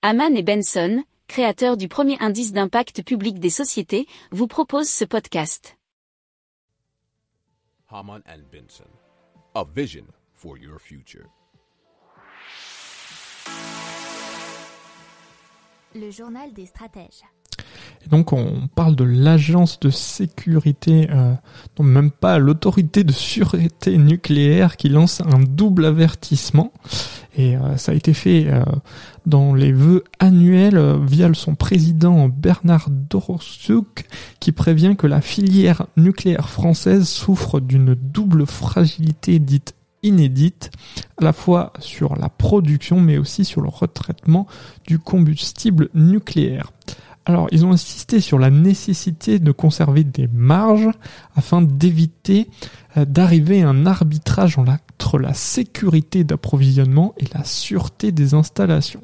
Haman et Benson, créateurs du premier indice d'impact public des sociétés, vous proposent ce podcast. Haman and Benson, a vision for your future. Le journal des stratèges. Et donc on parle de l'agence de sécurité, euh, non même pas l'autorité de sûreté nucléaire qui lance un double avertissement. Et euh, ça a été fait euh, dans les vœux annuels euh, via son président Bernard Doroszczuk qui prévient que la filière nucléaire française souffre d'une double fragilité dite inédite, à la fois sur la production mais aussi sur le retraitement du combustible nucléaire. Alors, ils ont insisté sur la nécessité de conserver des marges afin d'éviter euh, d'arriver à un arbitrage entre la sécurité d'approvisionnement et la sûreté des installations.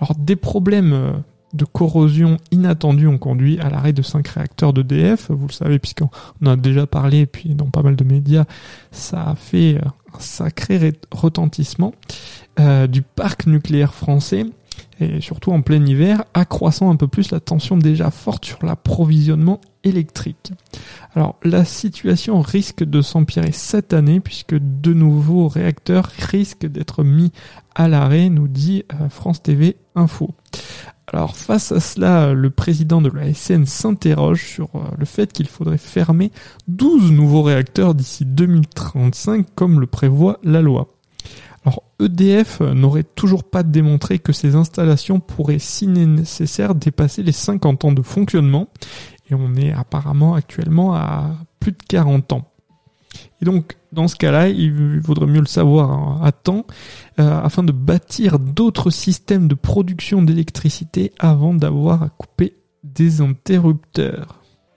Alors, des problèmes euh, de corrosion inattendus ont conduit à l'arrêt de cinq réacteurs d'EDF. Vous le savez, puisqu'on en a déjà parlé, et puis dans pas mal de médias, ça a fait euh, un sacré retentissement du parc nucléaire français et surtout en plein hiver, accroissant un peu plus la tension déjà forte sur l'approvisionnement électrique. Alors la situation risque de s'empirer cette année puisque de nouveaux réacteurs risquent d'être mis à l'arrêt, nous dit euh, France TV Info. Alors face à cela, le président de la SN s'interroge sur euh, le fait qu'il faudrait fermer 12 nouveaux réacteurs d'ici 2035 comme le prévoit la loi. EDF n'aurait toujours pas démontré que ces installations pourraient si nécessaire dépasser les 50 ans de fonctionnement et on est apparemment actuellement à plus de 40 ans. Et donc, dans ce cas-là, il vaudrait mieux le savoir à temps euh, afin de bâtir d'autres systèmes de production d'électricité avant d'avoir à couper des interrupteurs.